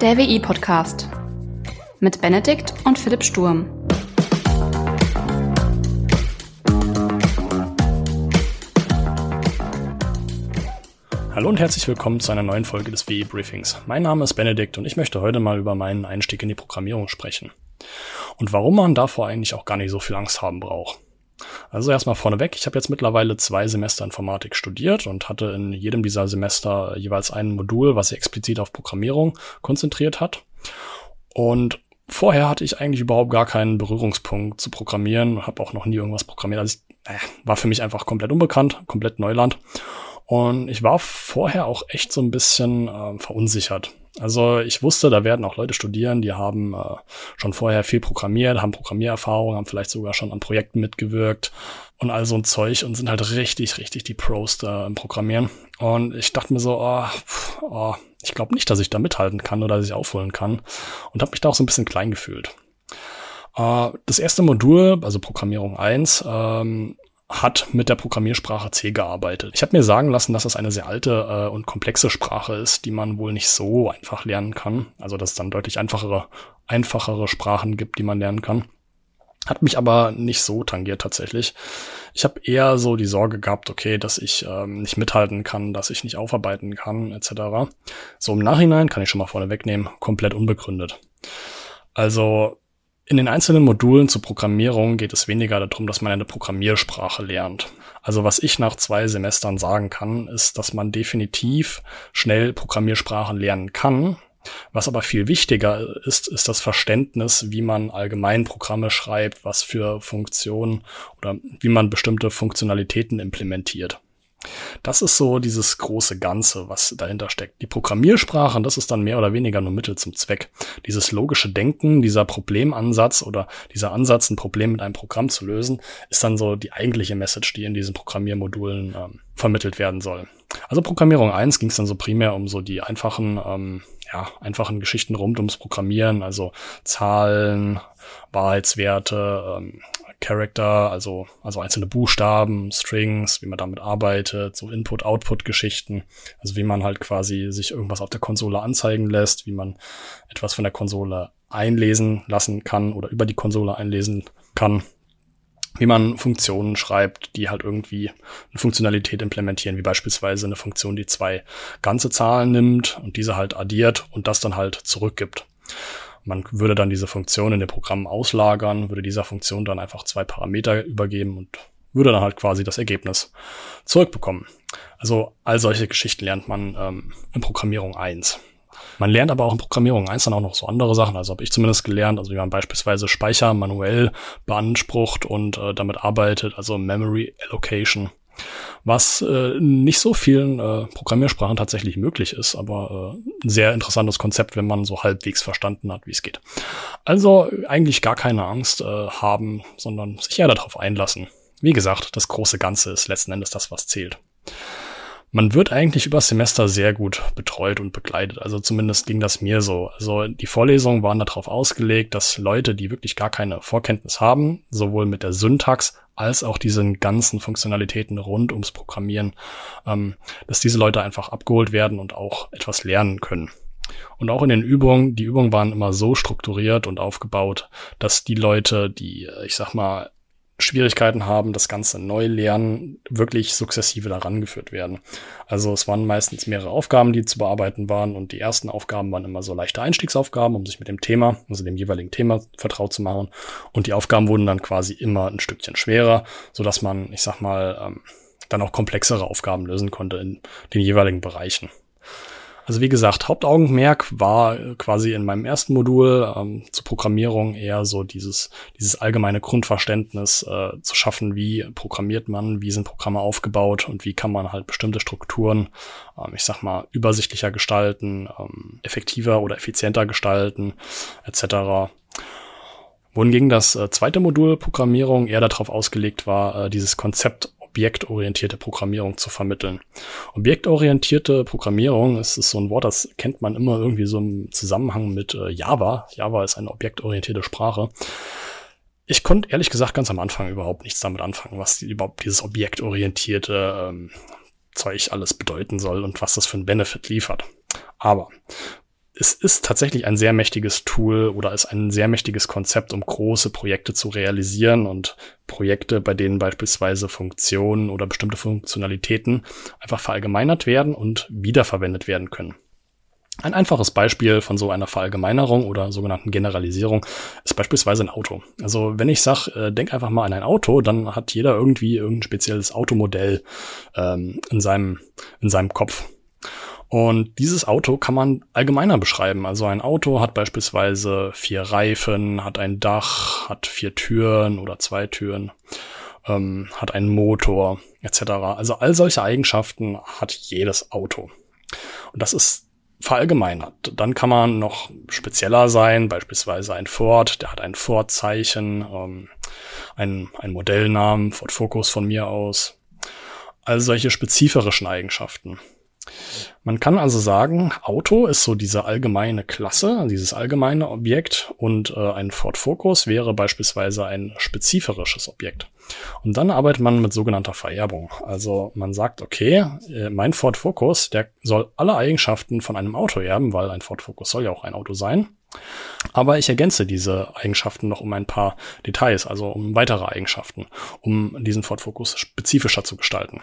Der WI-Podcast mit Benedikt und Philipp Sturm. Hallo und herzlich willkommen zu einer neuen Folge des WI-Briefings. Mein Name ist Benedikt und ich möchte heute mal über meinen Einstieg in die Programmierung sprechen. Und warum man davor eigentlich auch gar nicht so viel Angst haben braucht. Also erstmal vorneweg, ich habe jetzt mittlerweile zwei Semester Informatik studiert und hatte in jedem dieser Semester jeweils ein Modul, was sich explizit auf Programmierung konzentriert hat. Und vorher hatte ich eigentlich überhaupt gar keinen Berührungspunkt zu Programmieren, habe auch noch nie irgendwas programmiert. Also ich, äh, war für mich einfach komplett unbekannt, komplett Neuland. Und ich war vorher auch echt so ein bisschen äh, verunsichert. Also ich wusste, da werden auch Leute studieren, die haben äh, schon vorher viel programmiert, haben Programmiererfahrung, haben vielleicht sogar schon an Projekten mitgewirkt und all so ein Zeug und sind halt richtig, richtig die Pros da im Programmieren. Und ich dachte mir so, oh, oh ich glaube nicht, dass ich da mithalten kann oder dass ich aufholen kann und habe mich da auch so ein bisschen klein gefühlt. Äh, das erste Modul, also Programmierung 1, ähm, hat mit der Programmiersprache C gearbeitet. Ich habe mir sagen lassen, dass das eine sehr alte äh, und komplexe Sprache ist, die man wohl nicht so einfach lernen kann. Also dass es dann deutlich einfachere, einfachere Sprachen gibt, die man lernen kann. Hat mich aber nicht so tangiert tatsächlich. Ich habe eher so die Sorge gehabt, okay, dass ich ähm, nicht mithalten kann, dass ich nicht aufarbeiten kann, etc. So im Nachhinein kann ich schon mal vorne wegnehmen, komplett unbegründet. Also in den einzelnen Modulen zur Programmierung geht es weniger darum, dass man eine Programmiersprache lernt. Also was ich nach zwei Semestern sagen kann, ist, dass man definitiv schnell Programmiersprachen lernen kann. Was aber viel wichtiger ist, ist das Verständnis, wie man allgemein Programme schreibt, was für Funktionen oder wie man bestimmte Funktionalitäten implementiert. Das ist so dieses große Ganze, was dahinter steckt. Die Programmiersprache, das ist dann mehr oder weniger nur Mittel zum Zweck. Dieses logische Denken, dieser Problemansatz oder dieser Ansatz, ein Problem mit einem Programm zu lösen, ist dann so die eigentliche Message, die in diesen Programmiermodulen ähm, vermittelt werden soll. Also Programmierung 1 ging es dann so primär um so die einfachen, ähm, ja, einfachen Geschichten rund ums Programmieren, also Zahlen, Wahrheitswerte, ähm, Character, also, also einzelne Buchstaben, Strings, wie man damit arbeitet, so Input-Output-Geschichten, also wie man halt quasi sich irgendwas auf der Konsole anzeigen lässt, wie man etwas von der Konsole einlesen lassen kann oder über die Konsole einlesen kann, wie man Funktionen schreibt, die halt irgendwie eine Funktionalität implementieren, wie beispielsweise eine Funktion, die zwei ganze Zahlen nimmt und diese halt addiert und das dann halt zurückgibt. Man würde dann diese Funktion in dem Programm auslagern, würde dieser Funktion dann einfach zwei Parameter übergeben und würde dann halt quasi das Ergebnis zurückbekommen. Also all solche Geschichten lernt man ähm, in Programmierung 1. Man lernt aber auch in Programmierung 1 dann auch noch so andere Sachen, also habe ich zumindest gelernt, also wie man beispielsweise Speicher manuell beansprucht und äh, damit arbeitet, also Memory Allocation was äh, nicht so vielen äh, Programmiersprachen tatsächlich möglich ist, aber äh, ein sehr interessantes Konzept, wenn man so halbwegs verstanden hat, wie es geht. Also eigentlich gar keine Angst äh, haben, sondern sich eher darauf einlassen. Wie gesagt, das große Ganze ist letzten Endes das, was zählt. Man wird eigentlich über Semester sehr gut betreut und begleitet. Also zumindest ging das mir so. Also die Vorlesungen waren darauf ausgelegt, dass Leute, die wirklich gar keine Vorkenntnis haben, sowohl mit der Syntax als auch diesen ganzen Funktionalitäten rund ums Programmieren, ähm, dass diese Leute einfach abgeholt werden und auch etwas lernen können. Und auch in den Übungen, die Übungen waren immer so strukturiert und aufgebaut, dass die Leute, die, ich sag mal, Schwierigkeiten haben, das Ganze neu lernen, wirklich sukzessive daran geführt werden. Also es waren meistens mehrere Aufgaben, die zu bearbeiten waren und die ersten Aufgaben waren immer so leichte Einstiegsaufgaben, um sich mit dem Thema, also dem jeweiligen Thema vertraut zu machen. Und die Aufgaben wurden dann quasi immer ein Stückchen schwerer, so dass man, ich sag mal, ähm, dann auch komplexere Aufgaben lösen konnte in den jeweiligen Bereichen. Also wie gesagt, Hauptaugenmerk war quasi in meinem ersten Modul ähm, zur Programmierung eher so dieses, dieses allgemeine Grundverständnis äh, zu schaffen, wie programmiert man, wie sind Programme aufgebaut und wie kann man halt bestimmte Strukturen, ähm, ich sag mal, übersichtlicher gestalten, ähm, effektiver oder effizienter gestalten, etc. Wohingegen das äh, zweite Modul Programmierung eher darauf ausgelegt war, äh, dieses Konzept objektorientierte Programmierung zu vermitteln. Objektorientierte Programmierung ist, ist so ein Wort, das kennt man immer irgendwie so im Zusammenhang mit äh, Java. Java ist eine objektorientierte Sprache. Ich konnte ehrlich gesagt ganz am Anfang überhaupt nichts damit anfangen, was die, überhaupt dieses objektorientierte ähm, Zeug alles bedeuten soll und was das für einen Benefit liefert. Aber es ist tatsächlich ein sehr mächtiges Tool oder ist ein sehr mächtiges Konzept, um große Projekte zu realisieren und Projekte, bei denen beispielsweise Funktionen oder bestimmte Funktionalitäten einfach verallgemeinert werden und wiederverwendet werden können. Ein einfaches Beispiel von so einer Verallgemeinerung oder sogenannten Generalisierung ist beispielsweise ein Auto. Also wenn ich sage, äh, denk einfach mal an ein Auto, dann hat jeder irgendwie irgendein spezielles Automodell ähm, in, seinem, in seinem Kopf. Und dieses Auto kann man allgemeiner beschreiben. Also ein Auto hat beispielsweise vier Reifen, hat ein Dach, hat vier Türen oder zwei Türen, ähm, hat einen Motor etc. Also all solche Eigenschaften hat jedes Auto. Und das ist verallgemeinert. Dann kann man noch spezieller sein, beispielsweise ein Ford, der hat ein Ford-Zeichen, ähm, ein, ein Modellnamen, Ford Focus von mir aus. Also solche spezifischen Eigenschaften. Man kann also sagen, Auto ist so diese allgemeine Klasse, dieses allgemeine Objekt und äh, ein Ford Focus wäre beispielsweise ein spezifisches Objekt. Und dann arbeitet man mit sogenannter Vererbung. Also man sagt, okay, äh, mein Ford Focus, der soll alle Eigenschaften von einem Auto erben, weil ein Ford Focus soll ja auch ein Auto sein. Aber ich ergänze diese Eigenschaften noch um ein paar Details, also um weitere Eigenschaften, um diesen Ford Focus spezifischer zu gestalten.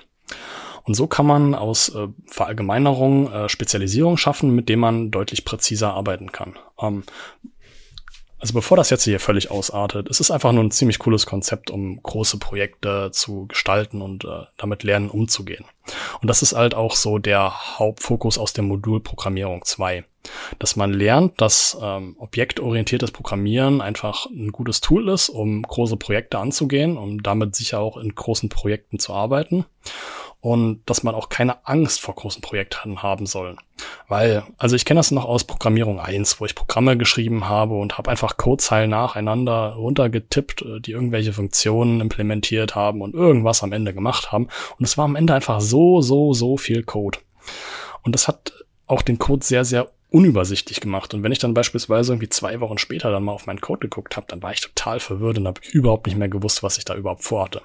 Und so kann man aus äh, Verallgemeinerung äh, Spezialisierung schaffen, mit dem man deutlich präziser arbeiten kann. Ähm, also bevor das jetzt hier völlig ausartet, es ist einfach nur ein ziemlich cooles Konzept, um große Projekte zu gestalten und äh, damit lernen umzugehen. Und das ist halt auch so der Hauptfokus aus dem Modul Programmierung 2. Dass man lernt, dass ähm, objektorientiertes Programmieren einfach ein gutes Tool ist, um große Projekte anzugehen, um damit sicher auch in großen Projekten zu arbeiten und dass man auch keine Angst vor großen Projekten haben soll. Weil, also ich kenne das noch aus Programmierung 1, wo ich Programme geschrieben habe und habe einfach Codezeilen nacheinander runtergetippt, äh, die irgendwelche Funktionen implementiert haben und irgendwas am Ende gemacht haben. Und es war am Ende einfach so, so, so viel Code. Und das hat auch den Code sehr, sehr unübersichtlich gemacht. Und wenn ich dann beispielsweise irgendwie zwei Wochen später dann mal auf meinen Code geguckt habe, dann war ich total verwirrt und habe überhaupt nicht mehr gewusst, was ich da überhaupt vorhatte.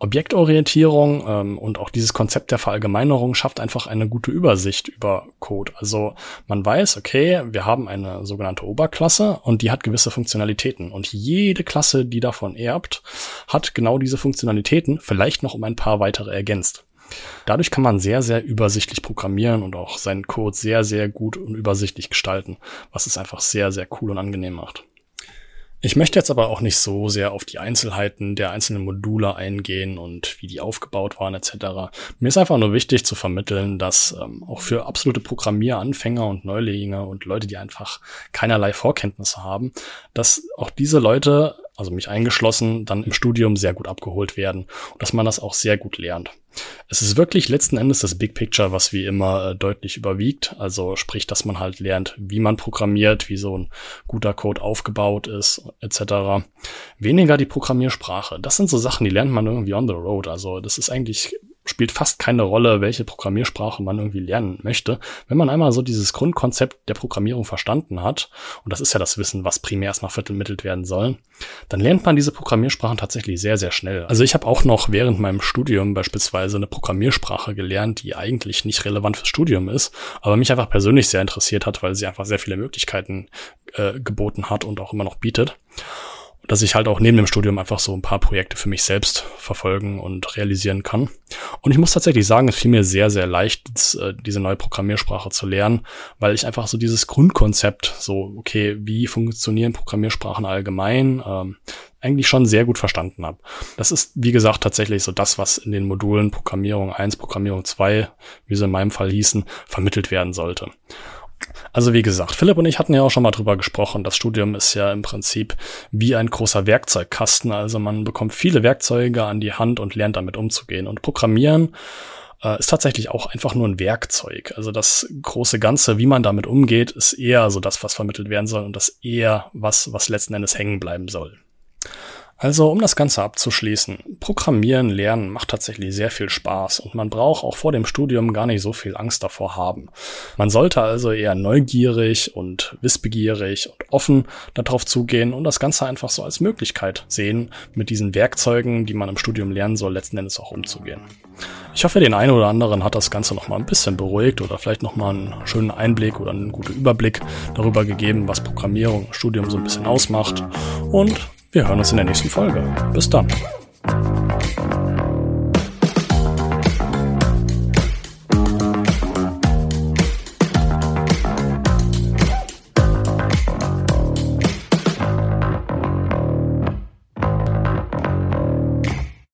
Objektorientierung ähm, und auch dieses Konzept der Verallgemeinerung schafft einfach eine gute Übersicht über Code. Also man weiß, okay, wir haben eine sogenannte Oberklasse und die hat gewisse Funktionalitäten. Und jede Klasse, die davon erbt, hat genau diese Funktionalitäten, vielleicht noch um ein paar weitere ergänzt. Dadurch kann man sehr, sehr übersichtlich programmieren und auch seinen Code sehr, sehr gut und übersichtlich gestalten, was es einfach sehr, sehr cool und angenehm macht. Ich möchte jetzt aber auch nicht so sehr auf die Einzelheiten der einzelnen Module eingehen und wie die aufgebaut waren etc. Mir ist einfach nur wichtig zu vermitteln, dass ähm, auch für absolute Programmieranfänger und Neulinge und Leute, die einfach keinerlei Vorkenntnisse haben, dass auch diese Leute also mich eingeschlossen, dann im Studium sehr gut abgeholt werden und dass man das auch sehr gut lernt. Es ist wirklich letzten Endes das Big Picture, was wie immer äh, deutlich überwiegt. Also sprich, dass man halt lernt, wie man programmiert, wie so ein guter Code aufgebaut ist, etc. Weniger die Programmiersprache. Das sind so Sachen, die lernt man irgendwie on the road. Also das ist eigentlich spielt fast keine Rolle, welche Programmiersprache man irgendwie lernen möchte. Wenn man einmal so dieses Grundkonzept der Programmierung verstanden hat, und das ist ja das Wissen, was primär erstmal vermittelt werden soll, dann lernt man diese Programmiersprachen tatsächlich sehr, sehr schnell. Also ich habe auch noch während meinem Studium beispielsweise eine Programmiersprache gelernt, die eigentlich nicht relevant fürs Studium ist, aber mich einfach persönlich sehr interessiert hat, weil sie einfach sehr viele Möglichkeiten äh, geboten hat und auch immer noch bietet dass ich halt auch neben dem Studium einfach so ein paar Projekte für mich selbst verfolgen und realisieren kann. Und ich muss tatsächlich sagen, es fiel mir sehr, sehr leicht, äh, diese neue Programmiersprache zu lernen, weil ich einfach so dieses Grundkonzept, so, okay, wie funktionieren Programmiersprachen allgemein, ähm, eigentlich schon sehr gut verstanden habe. Das ist, wie gesagt, tatsächlich so das, was in den Modulen Programmierung 1, Programmierung 2, wie sie in meinem Fall hießen, vermittelt werden sollte. Also wie gesagt, Philipp und ich hatten ja auch schon mal drüber gesprochen. Das Studium ist ja im Prinzip wie ein großer Werkzeugkasten. Also man bekommt viele Werkzeuge an die Hand und lernt damit umzugehen. Und Programmieren äh, ist tatsächlich auch einfach nur ein Werkzeug. Also das große Ganze, wie man damit umgeht, ist eher so das, was vermittelt werden soll und das eher was, was letzten Endes hängen bleiben soll. Also, um das Ganze abzuschließen, Programmieren lernen macht tatsächlich sehr viel Spaß und man braucht auch vor dem Studium gar nicht so viel Angst davor haben. Man sollte also eher neugierig und wissbegierig und offen darauf zugehen und das Ganze einfach so als Möglichkeit sehen, mit diesen Werkzeugen, die man im Studium lernen soll, letzten Endes auch umzugehen. Ich hoffe, den einen oder anderen hat das Ganze nochmal ein bisschen beruhigt oder vielleicht nochmal einen schönen Einblick oder einen guten Überblick darüber gegeben, was Programmierung im Studium so ein bisschen ausmacht. Und wir hören uns in der nächsten Folge. Bis dann.